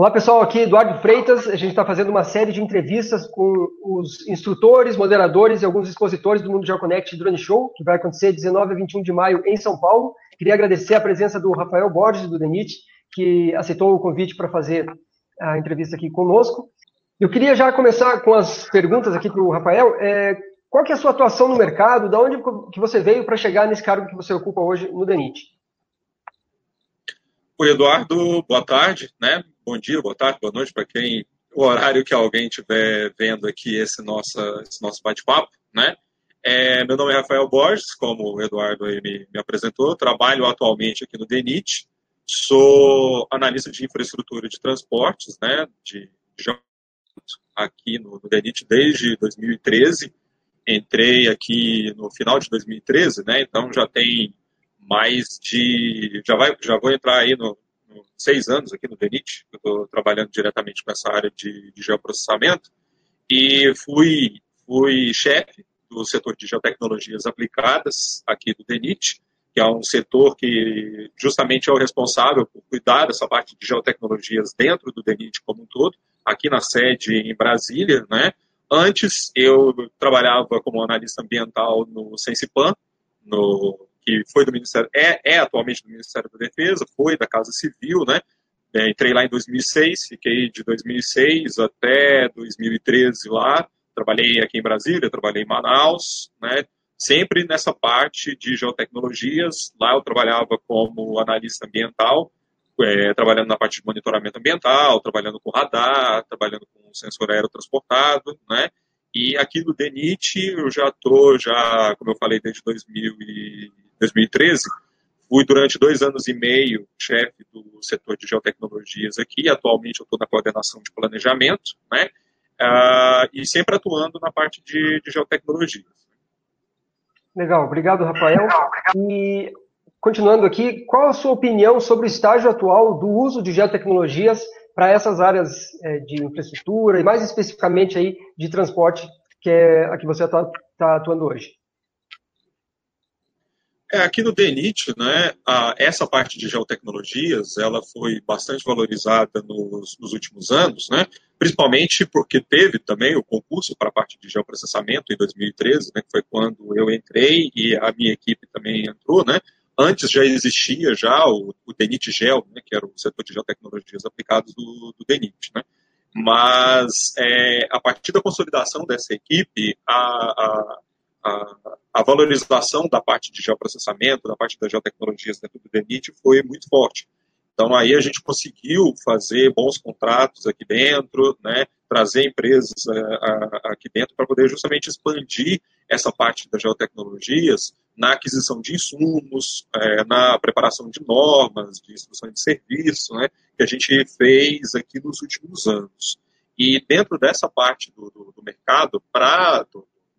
Olá pessoal, aqui Eduardo Freitas. A gente está fazendo uma série de entrevistas com os instrutores, moderadores e alguns expositores do Mundo GeoConnect Drone Show, que vai acontecer 19 a 21 de maio em São Paulo. Queria agradecer a presença do Rafael Borges, do DENIT, que aceitou o convite para fazer a entrevista aqui conosco. Eu queria já começar com as perguntas aqui para o Rafael. É, qual que é a sua atuação no mercado? Da onde que você veio para chegar nesse cargo que você ocupa hoje no DENIT? Oi, Eduardo, boa tarde, né? Bom dia, boa tarde, boa noite para quem o horário que alguém estiver vendo aqui esse nosso, esse nosso bate-papo, né? É, meu nome é Rafael Borges, como o Eduardo me, me, apresentou, trabalho atualmente aqui no DENIT, sou analista de infraestrutura de transportes, né, de, de aqui no, no DENIT desde 2013, entrei aqui no final de 2013, né, então já tem mais de, já, vai, já vou entrar aí no, seis anos aqui no DENIT, eu estou trabalhando diretamente com essa área de, de geoprocessamento, e fui, fui chefe do setor de geotecnologias aplicadas aqui do DENIT, que é um setor que justamente é o responsável por cuidar dessa parte de geotecnologias dentro do DENIT como um todo, aqui na sede em Brasília, né? Antes eu trabalhava como analista ambiental no Sensipan, no que foi do Ministério, é, é atualmente do Ministério da Defesa, foi da Casa Civil, né? É, entrei lá em 2006, fiquei de 2006 até 2013 lá, trabalhei aqui em Brasília, trabalhei em Manaus, né? Sempre nessa parte de geotecnologias, lá eu trabalhava como analista ambiental, é, trabalhando na parte de monitoramento ambiental, trabalhando com radar, trabalhando com sensor aerotransportado, né? E aqui no DENIT eu já estou, já, como eu falei, desde 2000 e 2013, fui durante dois anos e meio chefe do setor de geotecnologias aqui, atualmente eu estou na coordenação de planejamento, né, uh, e sempre atuando na parte de, de geotecnologias. Legal, obrigado, Rafael. E continuando aqui, qual a sua opinião sobre o estágio atual do uso de geotecnologias para essas áreas é, de infraestrutura e mais especificamente aí de transporte, que é a que você está tá atuando hoje? É, aqui no DENIT, né, a, essa parte de geotecnologias, ela foi bastante valorizada nos, nos, últimos anos, né, principalmente porque teve também o concurso para a parte de geoprocessamento em 2013, né, que foi quando eu entrei e a minha equipe também entrou, né, antes já existia já o, o DENIT Gel, né, que era o setor de geotecnologias aplicadas do, do DENIT, né, mas é, a partir da consolidação dessa equipe, a, a a, a, valorização da parte de geoprocessamento, da parte das geotecnologias dentro do DENIT foi muito forte. Então aí a gente conseguiu fazer bons contratos aqui dentro, né, trazer empresas uh, aqui dentro para poder justamente expandir essa parte das geotecnologias na aquisição de insumos, uh, na preparação de normas, de instruções de serviço, né, que a gente fez aqui nos últimos anos. E dentro dessa parte do, do, do mercado, para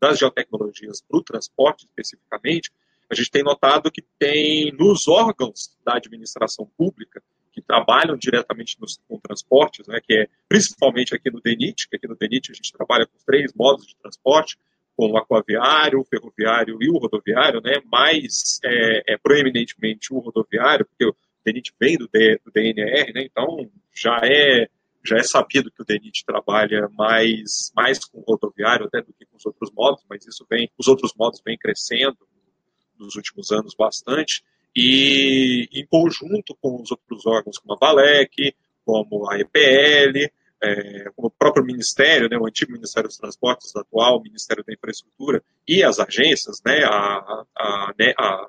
das geotecnologias para o transporte especificamente, a gente tem notado que tem nos órgãos da administração pública que trabalham diretamente nos, com transportes, né, que é principalmente aqui no DENIT, que aqui no DENIT a gente trabalha com três modos de transporte, com o aquaviário, o ferroviário e o rodoviário, né, mais é, é proeminentemente o rodoviário, porque o DENIT vem do, D, do DNR, né, então já é já é sabido que o DENIT trabalha mais, mais com rodoviário até do que com os outros modos, mas isso vem, os outros modos vêm crescendo nos últimos anos bastante, e em conjunto com os outros órgãos, como a VALEC, como a EPL, é, como o próprio Ministério, né, o antigo Ministério dos Transportes, o atual Ministério da Infraestrutura, e as agências, né, a, a, a,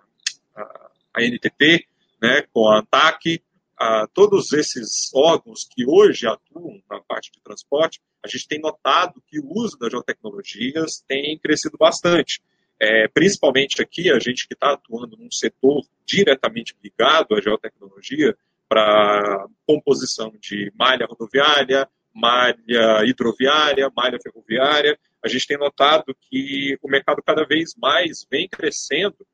a, a NTT, né, com a ANTAC, a todos esses órgãos que hoje atuam na parte de transporte, a gente tem notado que o uso das geotecnologias tem crescido bastante. É, principalmente aqui, a gente que está atuando num setor diretamente ligado à geotecnologia, para composição de malha rodoviária, malha hidroviária, malha ferroviária, a gente tem notado que o mercado cada vez mais vem crescendo,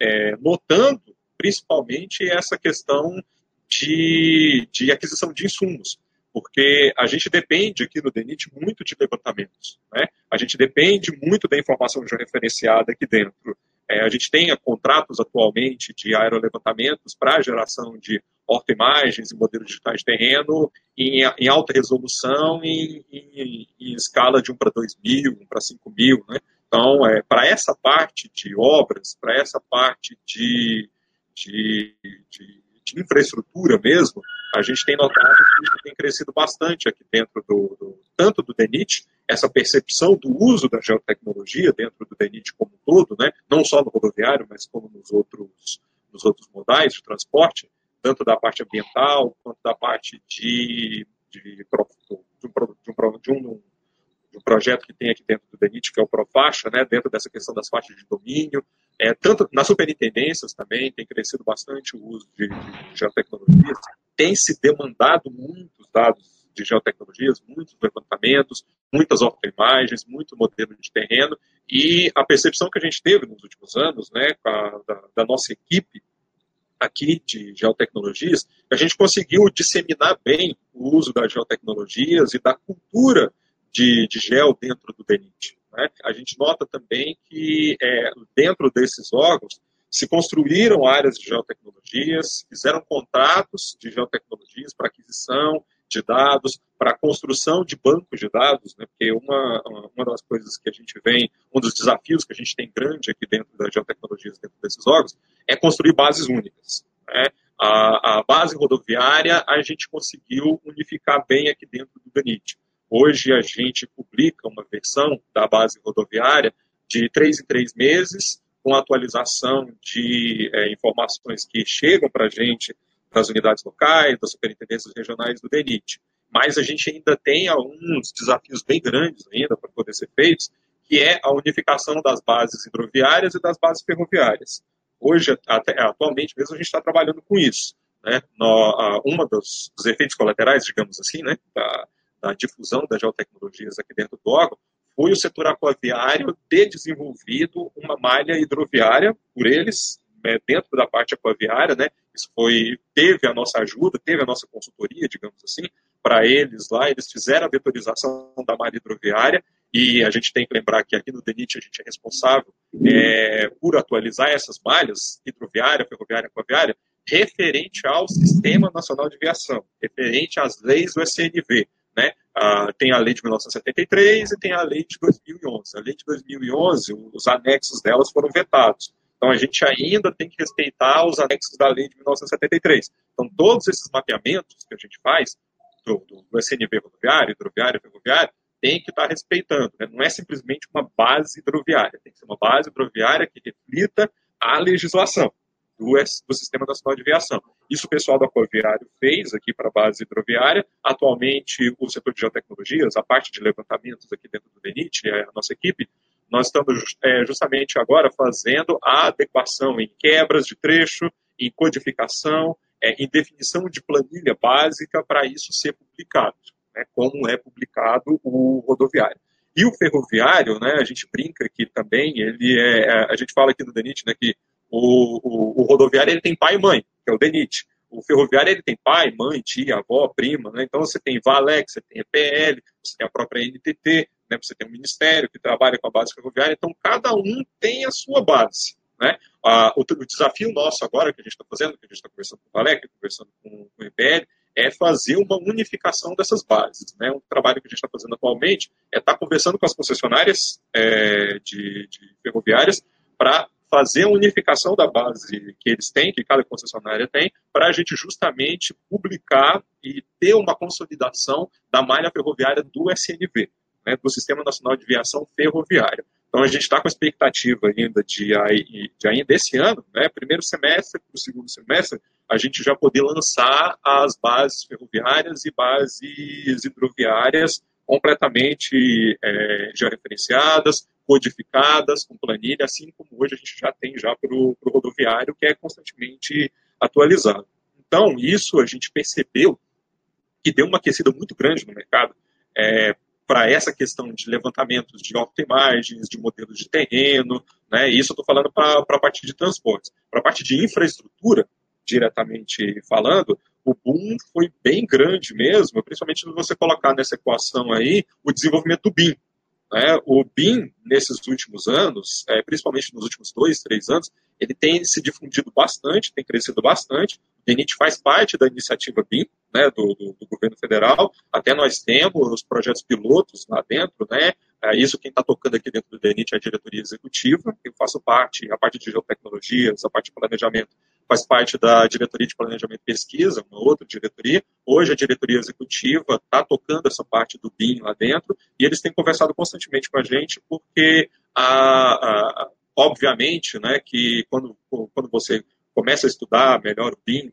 é, notando principalmente essa questão de, de aquisição de insumos, porque a gente depende aqui no DENIT muito de levantamentos. Né? A gente depende muito da informação já referenciada aqui dentro. É, a gente tem contratos atualmente de aerolevantamentos para geração de ortoimagens e modelos digitais de terreno em, em alta resolução em, em, em, escala de 1 para 2 mil, 1 para 5 mil. Né? Então, é, para essa parte de obras, para essa parte de, de, de, de, infraestrutura mesmo, a gente tem notado que tem crescido bastante aqui dentro do, do tanto do DENIT, essa percepção do uso da geotecnologia dentro do DENIT como um todo, né? não só no rodoviário, mas como nos outros, nos outros modais de transporte, tanto da parte ambiental quanto da parte de, de, de, um, de, um, um projeto que tem aqui dentro do DENIT, que é o Profaixa, né, dentro dessa questão das faixas de domínio. É, tanto nas superintendências também tem crescido bastante o uso de, de geotecnologias. Tem se demandado muitos dados de geotecnologias, muitos levantamentos, muitas autoimagens, muito modelo de terreno, e a percepção que a gente teve nos últimos anos, né, a, da, da, nossa equipe aqui de geotecnologias, a gente conseguiu disseminar bem o uso das geotecnologias e da cultura de, de gel dentro do DENIT. Né? A gente nota também que é, dentro desses órgãos se construíram áreas de geotecnologias, fizeram contratos de geotecnologias para aquisição de dados, para construção de bancos de dados, né? porque uma, uma das coisas que a gente vem, um dos desafios que a gente tem grande aqui dentro das geotecnologias, dentro desses órgãos, é construir bases únicas. Né? A, a, base rodoviária a gente conseguiu unificar bem aqui dentro do DANIT. Hoje a gente publica uma versão da base rodoviária de três em três meses, com atualização de é, informações que chegam para a gente das unidades locais, das superintendências regionais do DENIT. Mas a gente ainda tem alguns desafios bem grandes ainda para poder ser feitos, que é a unificação das bases hidroviárias e das bases ferroviárias. Hoje, até, atualmente mesmo, a gente está trabalhando com isso. Né? No, uma dos, dos, efeitos colaterais, digamos assim, né, da, da difusão das geotecnologias aqui dentro do órgão, foi o setor aquaviário ter desenvolvido uma malha hidroviária por eles, né, dentro da parte aquaviária, né, isso foi, teve a nossa ajuda, teve a nossa consultoria, digamos assim, para eles lá, eles fizeram a vetorização da malha hidroviária, e a gente tem que lembrar que aqui no DENIT a gente é responsável é, por atualizar essas malhas, hidroviária, ferroviária, aquaviária, referente ao Sistema Nacional de Viação, referente às leis do SNV. Né? Ah, tem a lei de 1973 e tem a lei de 2011. A lei de 2011, os anexos delas foram vetados. Então, a gente ainda tem que respeitar os anexos da lei de 1973. Então, todos esses mapeamentos que a gente faz, do, do, do SNV rodoviário, hidroviário, ferroviário, tem que estar respeitando. Né? Não é simplesmente uma base hidroviária, tem que ser uma base hidroviária que reflita a legislação do, do Sistema Nacional de Viação. Isso o pessoal do Aquaviário fez aqui para a base hidroviária. Atualmente, o setor de geotecnologias, a parte de levantamentos aqui dentro do DENIT, a nossa equipe, nós estamos é, justamente agora fazendo a adequação em quebras de trecho, em codificação, é, em definição de planilha básica para isso ser publicado, né, como é publicado o rodoviário. E o ferroviário, né, a gente brinca que também ele é, é a gente fala aqui no DENIT, né, que o, o, o, rodoviário ele tem pai e mãe, que é o DENIT. O ferroviário ele tem pai, mãe, tia, avó, prima, né? então você tem VALEC, você tem EPL, você tem a própria NTT, né? Você tem um ministério que trabalha com a base ferroviária, então cada um tem a sua base. Né? O, o, desafio nosso agora, que a gente está fazendo, que a gente está conversando com o Valec, conversando com, com o IPL, é fazer uma unificação dessas bases. Né? Um trabalho que a gente está fazendo atualmente é estar tá conversando com as concessionárias é, de, de ferroviárias para fazer a unificação da base que eles têm, que cada concessionária tem, para a gente justamente publicar e ter uma consolidação da malha ferroviária do SNV né, do Sistema Nacional de Viação Ferroviária. Então a gente está com a expectativa ainda de, de ainda esse ano, né, primeiro semestre para o segundo semestre, a gente já poder lançar as bases ferroviárias e bases hidroviárias completamente é, já referenciadas, codificadas, com planilha, assim como hoje a gente já tem já para o rodoviário, que é constantemente atualizado. Então, isso a gente percebeu que deu uma aquecida muito grande no mercado, é, para essa questão de levantamentos de autoimagens, de modelos de terreno, né? Isso eu estou falando para a parte de transportes. Para a parte de infraestrutura, diretamente falando, o boom foi bem grande mesmo, principalmente se você colocar nessa equação aí o desenvolvimento do BIM. Né? O BIM, nesses últimos anos, é, principalmente nos últimos dois, três anos, ele tem se difundido bastante, tem crescido bastante. O DENIT faz parte da iniciativa BIM, né, do, do, do, governo federal, até nós temos os projetos pilotos lá dentro, né, é, isso quem está tocando aqui dentro do DENIT é a diretoria executiva, eu faço parte, a parte de geotecnologias, a parte de planejamento faz parte da diretoria de planejamento e pesquisa, uma outra diretoria. Hoje a diretoria executiva está tocando essa parte do BIM lá dentro e eles têm conversado constantemente com a gente porque, a, a, obviamente, né, que quando, quando você começa a estudar melhor o BIM,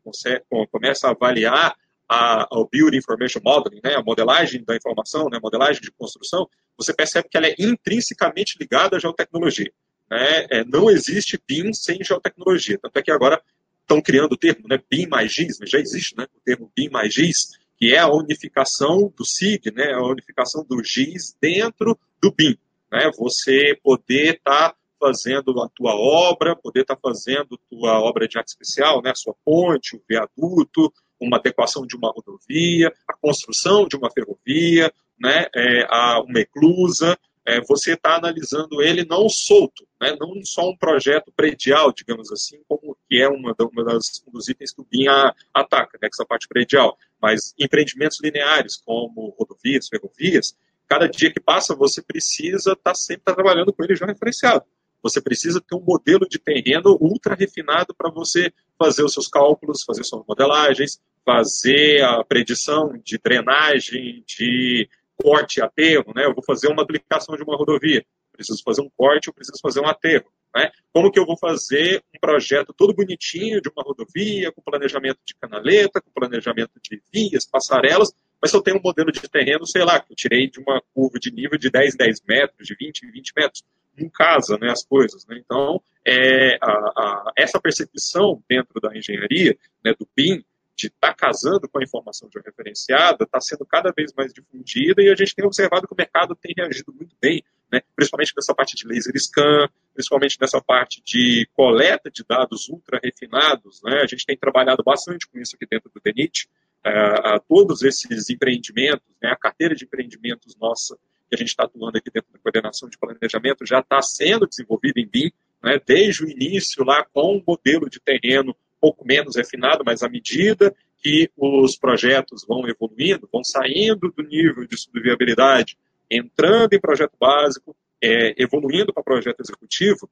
começa a avaliar a, o Build Information Modeling, né, a modelagem da informação, né, a modelagem de construção, você percebe que ela é intrinsecamente ligada à geotecnologia. Né? É, não existe BIM sem geotecnologia. Tanto é que agora estão criando o termo né, BIM mais GIS, já existe né, o termo BIM mais GIS, que é a unificação do SIG, né, a unificação do GIS dentro do BIM. Né, você poder estar tá fazendo a tua obra, poder estar tá fazendo tua obra de arte especial, né, a sua ponte, o viaduto, uma adequação de uma rodovia, a construção de uma ferrovia, né, é, a, uma eclusa, é, você está analisando ele não solto, né, não só um projeto predial, digamos assim, como que é uma, uma das, um dos itens que o BIM ataca, né, essa parte predial, mas empreendimentos lineares, como rodovias, ferrovias, cada dia que passa você precisa estar tá sempre tá trabalhando com ele já referenciado. Você precisa ter um modelo de terreno ultra refinado para você fazer os seus cálculos, fazer suas modelagens, fazer a predição de drenagem, de corte aterro, né? Eu vou fazer uma duplicação de uma rodovia, preciso fazer um corte, eu preciso fazer um aterro, né? Como que eu vou fazer um projeto todo bonitinho de uma rodovia, com planejamento de canaleta, com planejamento de vias, passarelas, mas se eu tenho um modelo de terreno, sei lá, que eu tirei de uma curva de nível de 10, 10 metros, de 20, 20 metros, não casa né, as coisas. Né? Então, é, a, a, essa percepção dentro da engenharia, né, do BIM, de estar tá casando com a informação georreferenciada está sendo cada vez mais difundida e a gente tem observado que o mercado tem reagido muito bem, né? principalmente nessa parte de laser scan, principalmente nessa parte de coleta de dados ultra refinados. Né? A gente tem trabalhado bastante com isso aqui dentro do DENIT. Uh, todos esses empreendimentos, né? a carteira de empreendimentos nossa, que a gente está atuando aqui dentro da coordenação de planejamento, já está sendo desenvolvida em BIM, né? desde o início lá com um modelo de terreno pouco menos refinado, mas à medida que os projetos vão evoluindo, vão saindo do nível de subviabilidade, entrando em projeto básico, é, evoluindo para projeto executivo,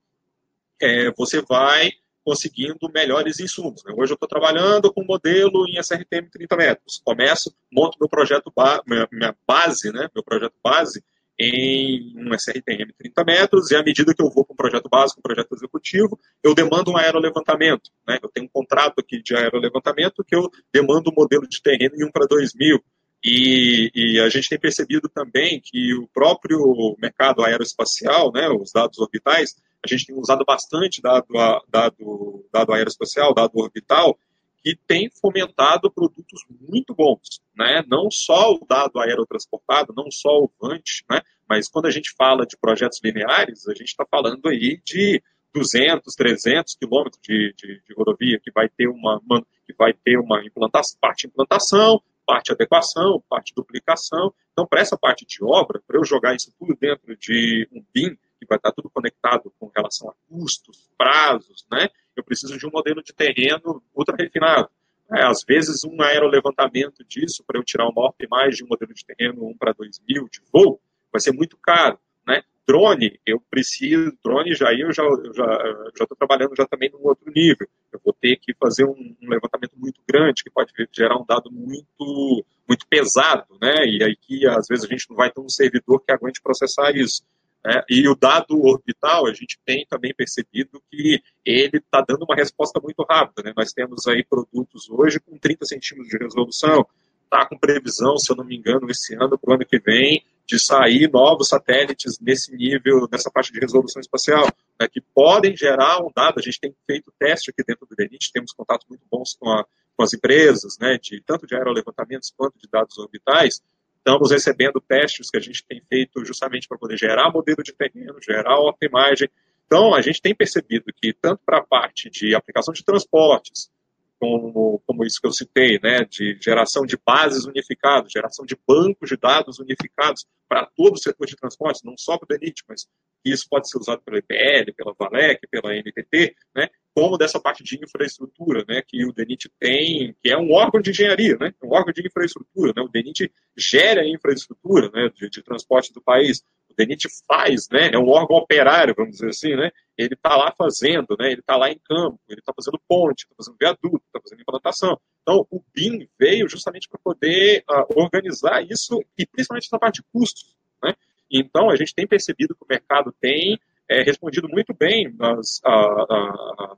é, você vai conseguindo melhores insumos. Né? Hoje eu estou trabalhando com um modelo em SRTM 30 metros. Começo, monto meu projeto, ba minha, base, né? meu projeto base, em um SRTM 30 metros, e à medida que eu vou para um projeto básico, um projeto executivo, eu demando um aerolevantamento. Né? Eu tenho um contrato aqui de aerolevantamento que eu demando um modelo de terreno em 1 para 2000. E, e, a gente tem percebido também que o próprio mercado aeroespacial, né, os dados orbitais, a gente tem usado bastante dado, dado, dado aeroespacial, dado orbital, que tem fomentado produtos muito bons, né? Não só o dado aerotransportado, não só o VANT, né? Mas quando a gente fala de projetos lineares, a gente está falando aí de 200, 300 quilômetros de, de, de, rodovia que vai ter uma, uma que vai ter uma implantação, parte implantação, parte adequação, parte duplicação. Então, para essa parte de obra, para eu jogar isso tudo dentro de um BIM, que vai estar tudo conectado com relação a custos, prazos, né? Eu preciso de um modelo de terreno ultra refinado. É, às vezes, um aerolevantamento disso, para eu tirar uma maior imagem de um modelo de terreno 1 para 2 mil de voo, vai ser muito caro. Né? Drone, eu preciso, drone já eu já estou já, já trabalhando já também num outro nível. Eu vou ter que fazer um, um, levantamento muito grande, que pode gerar um dado muito, muito pesado, né? E aí que às vezes a gente não vai ter um servidor que aguente processar isso. É, e o dado orbital, a gente tem também percebido que ele está dando uma resposta muito rápida. Né? Nós temos aí produtos hoje com 30 centímetros de resolução, está com previsão, se eu não me engano, esse ano, para o ano que vem, de sair novos satélites nesse nível, nessa faixa de resolução espacial, né, que podem gerar um dado. A gente tem feito teste aqui dentro do DENIT, temos contatos muito bons com, a, com as empresas, né, de, tanto de aerolevantamentos quanto de dados orbitais, Estamos recebendo testes que a gente tem feito justamente para poder gerar modelo de terreno, gerar alta imagem. Então, a gente tem percebido que, tanto para a parte de aplicação de transportes, como, como isso que eu citei, né, de geração de bases unificadas, geração de bancos de dados unificados para todo o setor de transportes, não só para o DENIT, mas que isso pode ser usado pela IPL, pela Valec, pela NTT, né, como dessa parte de infraestrutura, né, que o DENIT tem, que é um órgão de engenharia, né, um órgão de infraestrutura, né, o DENIT gera a infraestrutura, né, de, de transporte do país, o DENIT faz, né, é um órgão operário, vamos dizer assim, né, ele está lá fazendo, né, ele está lá em campo, ele está fazendo ponte, está fazendo viaduto, está fazendo implantação. Então, o BIM veio justamente para poder uh, organizar isso e principalmente essa parte de custos, né. Então, a gente tem percebido que o mercado tem é, respondido muito bem as, a,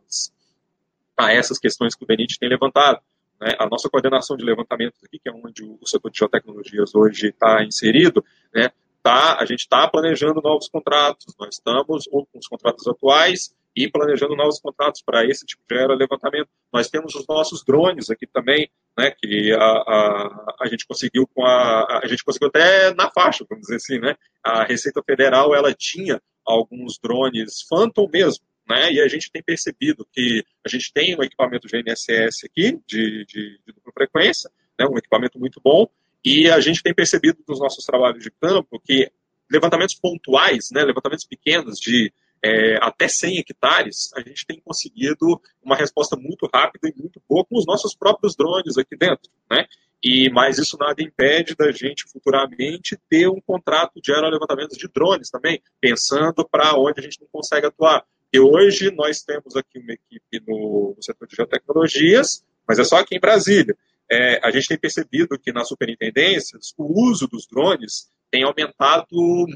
a, essas questões que o DENIT tem levantado. Né? A nossa coordenação de levantamentos aqui, que é onde o setor de geotecnologias hoje está inserido, né? tá, a gente está planejando novos contratos, nós estamos com os contratos atuais e planejando novos contratos para esse tipo de levantamento. Nós temos os nossos drones aqui também, né, que a, a, a gente conseguiu com a, a gente conseguiu até na faixa, vamos dizer assim, né, a Receita Federal ela tinha alguns drones Phantom mesmo, né, e a gente tem percebido que a gente tem um equipamento GNSS aqui de, de, de dupla frequência, né, um equipamento muito bom, e a gente tem percebido nos nossos trabalhos de campo que levantamentos pontuais, né, levantamentos pequenos de é, até 100 hectares, a gente tem conseguido uma resposta muito rápida e muito boa com os nossos próprios drones aqui dentro, né? E, mas isso nada impede da gente futuramente ter um contrato de aerolevantamentos de drones também, pensando para onde a gente não consegue atuar. E hoje nós temos aqui uma equipe no, no setor de geotecnologias, mas é só aqui em Brasília é, a gente tem percebido que nas superintendências o uso dos drones tem aumentado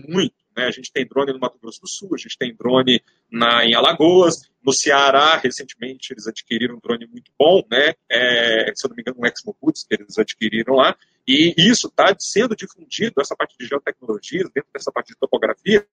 muito. Né? A gente tem drone no Mato Grosso do Sul, a gente tem drone na, em Alagoas, no Ceará, recentemente eles adquiriram um drone muito bom, né? É, se eu não me engano, um Exmoboots que eles adquiriram lá, e isso está sendo difundido, essa parte de geotecnologia, dentro dessa parte de topografia,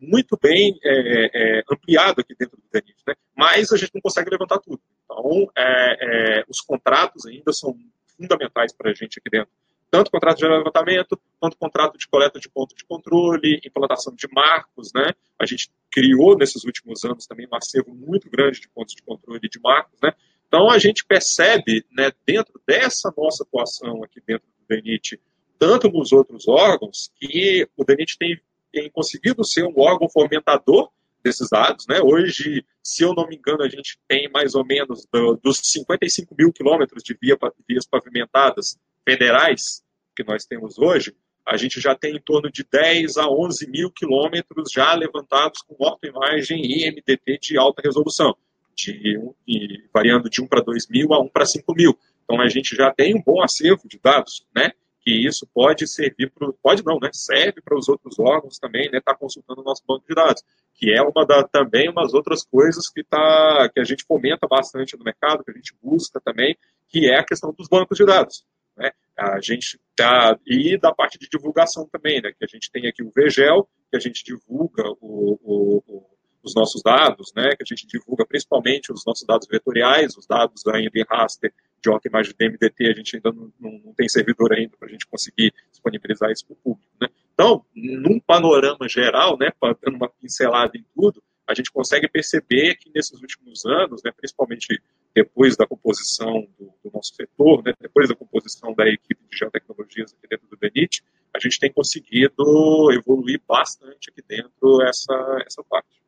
muito bem é, é, ampliado aqui dentro do DENIT, né? mas a gente não consegue levantar tudo. Então, é, é os contratos ainda são fundamentais para a gente aqui dentro. Tanto contrato de levantamento, quanto contrato de coleta de ponto de controle, implantação de marcos. Né? A gente criou nesses últimos anos também um acervo muito grande de pontos de controle de marcos. Né? Então, a gente percebe, né, dentro dessa nossa atuação aqui dentro do DENIT, tanto nos outros órgãos, que o DENIT tem tem conseguido ser um órgão fomentador desses dados. Né? Hoje, se eu não me engano, a gente tem mais ou menos do, dos 55 mil quilômetros de via, vias pavimentadas federais que nós temos hoje, a gente já tem em torno de 10 a 11 mil quilômetros já levantados com ortoimagem e MDT de alta resolução, de, de, variando de 1 para 2 mil a 1 para 5 mil. Então a gente já tem um bom acervo de dados, né? Que isso pode servir para pode não, né? Serve para os outros órgãos também, né? Estar tá consultando o nosso banco de dados, que é uma da, também umas outras coisas que tá que a gente fomenta bastante no mercado, que a gente busca também, que é a questão dos bancos de dados. Né? A gente tá e da parte de divulgação também, né? Que a gente tem aqui o VGEL, que a gente divulga o, o, o os nossos dados, né, que a gente divulga principalmente os nossos dados vetoriais, os dados ainda em raster de OCK de MDT, a gente ainda não, não, não tem servidor ainda para a gente conseguir disponibilizar isso para o público. Né? Então, num panorama geral, né, dando uma pincelada em tudo, a gente consegue perceber que nesses últimos anos, né, principalmente depois da composição do, do nosso setor, né, depois da composição da equipe de geotecnologias aqui dentro do DENIT, a gente tem conseguido evoluir bastante aqui dentro essa, essa parte.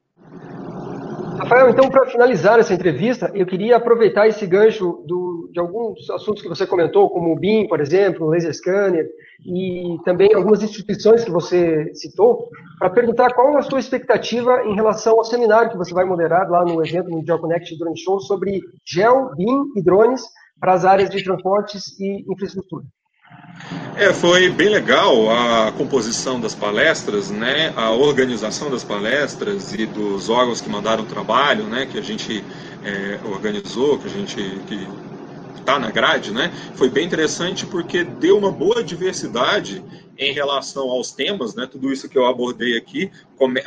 Rafael, então, para finalizar essa entrevista, eu queria aproveitar esse gancho do, de alguns assuntos que você comentou, como o BIM, por exemplo, o laser scanner, e também algumas instituições que você citou, para perguntar qual a sua expectativa em relação ao seminário que você vai moderar lá no evento no GeoConnect Drone Show sobre Geo, BIM e drones para as áreas de transportes e infraestrutura. É, foi bem legal a composição das palestras, né, a organização das palestras e dos órgãos que mandaram trabalho, né, que a gente é, organizou, que a gente que está na grade, né, foi bem interessante porque deu uma boa diversidade em relação aos temas, né, tudo isso que eu abordei aqui,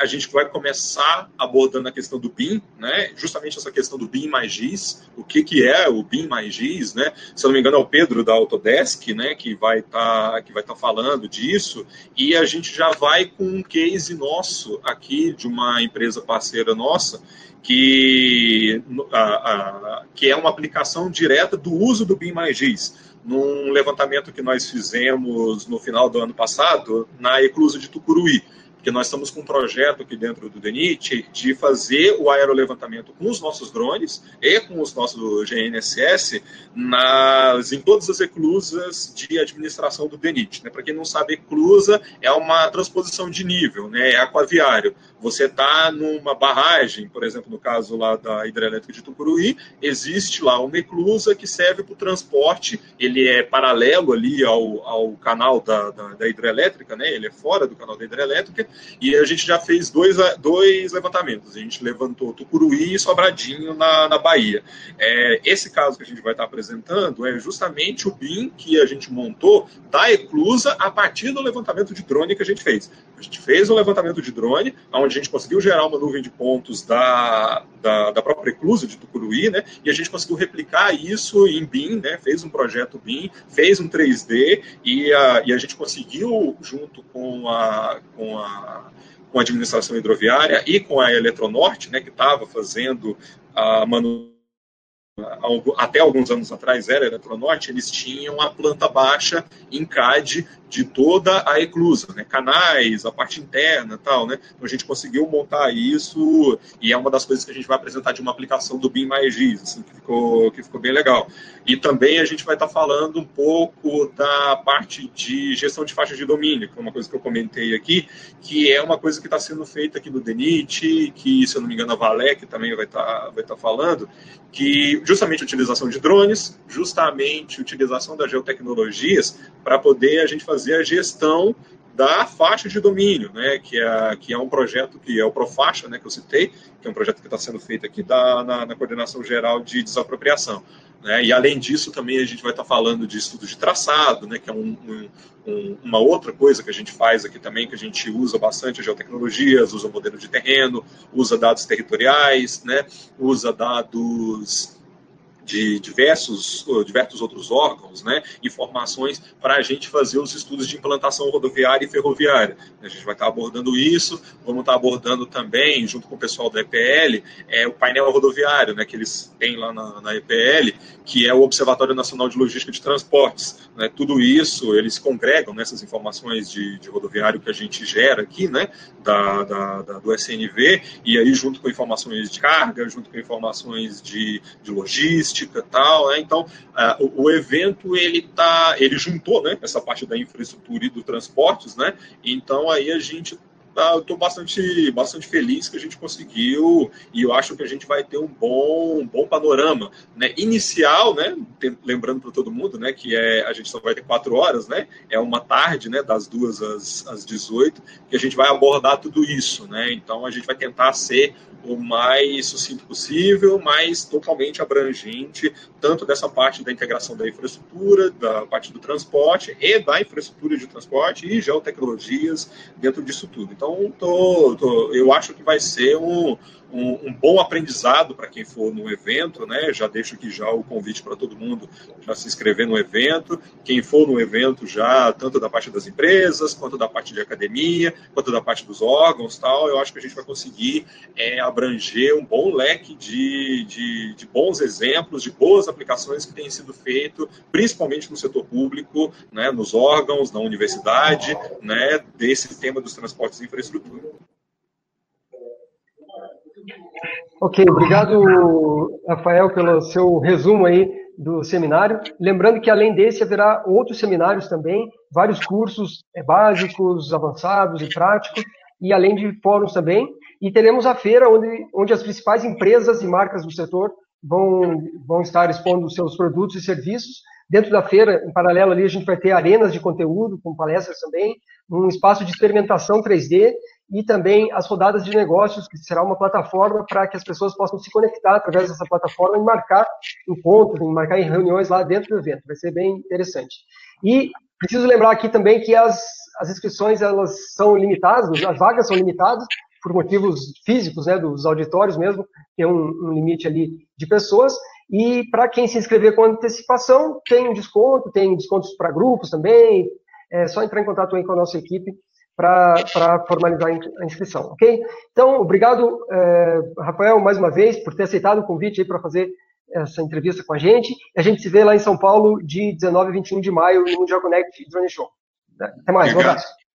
a gente vai começar abordando a questão do BIM, né, justamente essa questão do BIM mais GIS, o que, que é o BIM mais GIS, né, se eu não me engano é o Pedro da Autodesk, né, que vai estar tá, que vai tá falando disso, e a gente já vai com um case nosso aqui de uma empresa parceira nossa, que, a, a, que é uma aplicação direta do uso do BIM mais GIS num levantamento que nós fizemos no final do ano passado na Eclusa de Tucuruí, que nós estamos com um projeto aqui dentro do DENIT de fazer o aerolevantamento com os nossos drones e com os nossos GNSS nas, em todas as eclusas de administração do DENIT. Né? Para quem não sabe, eclusa é uma transposição de nível, né? é aquaviário. Você está numa barragem, por exemplo, no caso lá da hidrelétrica de Tucuruí, existe lá uma eclusa que serve para o transporte, ele é paralelo ali ao, ao canal da, da, da, hidrelétrica, né? ele é fora do canal da hidrelétrica, e a gente já fez dois, dois levantamentos. A gente levantou Tucuruí e Sobradinho na, na Bahia. É, esse caso que a gente vai estar apresentando é justamente o BIM que a gente montou da eclusa a partir do levantamento de drone que a gente fez. A gente fez um levantamento de drone, onde a gente conseguiu gerar uma nuvem de pontos da, da, da própria eclusa de Tucuruí, né? E a gente conseguiu replicar isso em BIM, né? Fez um projeto BIM, fez um 3D e a, e a gente conseguiu, junto com a, com a com a administração hidroviária e com a Eletronorte, né, que estava fazendo a manutenção até alguns anos atrás era Eletronorte, eles tinham a planta baixa em CAD de toda a eclusa, né? canais, a parte interna tal, né? Então a gente conseguiu montar isso e é uma das coisas que a gente vai apresentar de uma aplicação do BIM mais GIS, assim, que, ficou, que ficou bem legal. E também a gente vai estar falando um pouco da parte de gestão de faixas de domínio, que é uma coisa que eu comentei aqui, que é uma coisa que está sendo feita aqui no DENIT, que, se eu não me engano, a Valec também vai estar, vai estar falando, que justamente a utilização de drones, justamente a utilização das geotecnologias para poder a gente fazer fazer a gestão da faixa de domínio, né, que é, que é um projeto que é o Profaixa, né, que eu citei, que é um projeto que está sendo feito aqui da, na, na, Coordenação Geral de Desapropriação. Né, e além disso, também a gente vai estar tá falando de estudo de traçado, né, que é um, um, uma outra coisa que a gente faz aqui também, que a gente usa bastante geotecnologias, usa modelo de terreno, usa dados territoriais, né, usa dados de diversos, diversos outros órgãos, né, informações para a gente fazer os estudos de implantação rodoviária e ferroviária. A gente vai estar abordando isso, vamos estar abordando também, junto com o pessoal da EPL, é, o painel rodoviário, né, que eles têm lá na, na EPL, que é o Observatório Nacional de Logística de Transportes. Né, tudo isso, eles congregam nessas informações de, de, rodoviário que a gente gera aqui, né, da, da, da, do SNV, e aí junto com informações de carga, junto com informações de, de logística, logística tal, né? Então, uh, o, o, evento ele tá, ele juntou, né, essa parte da infraestrutura e do transportes, né? Então aí a gente eu estou bastante, bastante feliz que a gente conseguiu e eu acho que a gente vai ter um bom, um bom panorama, né? Inicial, né? Lembrando para todo mundo, né? Que é a gente só vai ter quatro horas, né? É uma tarde, né? Das duas às, às 18 que a gente vai abordar tudo isso, né? Então a gente vai tentar ser o mais sucinto possível, mas totalmente abrangente, tanto dessa parte da integração da infraestrutura, da parte do transporte e da infraestrutura de transporte e geotecnologias dentro disso tudo. Então, tô, tô, eu acho que vai ser um, um, um bom aprendizado para quem for no evento, né? Já deixo aqui já o convite para todo mundo já se inscrever no evento. Quem for no evento já, tanto da parte das empresas, quanto da parte de academia, quanto da parte dos órgãos tal, eu acho que a gente vai conseguir é, abranger um bom leque de, de, de bons exemplos, de boas aplicações que têm sido feito, principalmente no setor público, né, nos órgãos, na universidade, né, desse tema dos transportes e infraestrutura. Ok, obrigado, Rafael, pelo seu resumo aí do seminário. Lembrando que, além desse, haverá outros seminários também, vários cursos é, básicos, avançados e práticos, e além de fóruns também. E teremos a feira onde, onde as principais empresas e marcas do setor vão, vão estar expondo seus produtos e serviços. Dentro da feira, em paralelo ali, a gente vai ter arenas de conteúdo, com palestras também, um espaço de experimentação 3D e também as rodadas de negócios, que será uma plataforma para que as pessoas possam se conectar através dessa plataforma e marcar encontros, marcar reuniões lá dentro do evento. Vai ser bem interessante. E preciso lembrar aqui também que as, as inscrições elas são limitadas, as vagas são limitadas por motivos físicos, né, dos auditórios mesmo, tem um, um limite ali de pessoas. E para quem se inscrever com antecipação, tem um desconto, tem descontos para grupos também. É só entrar em contato aí com a nossa equipe para formalizar a inscrição, ok? Então, obrigado, é, Rafael, mais uma vez, por ter aceitado o convite para fazer essa entrevista com a gente. A gente se vê lá em São Paulo de 19 a 21 de maio no Mundial Connect Drone Show. Até mais, um abraço.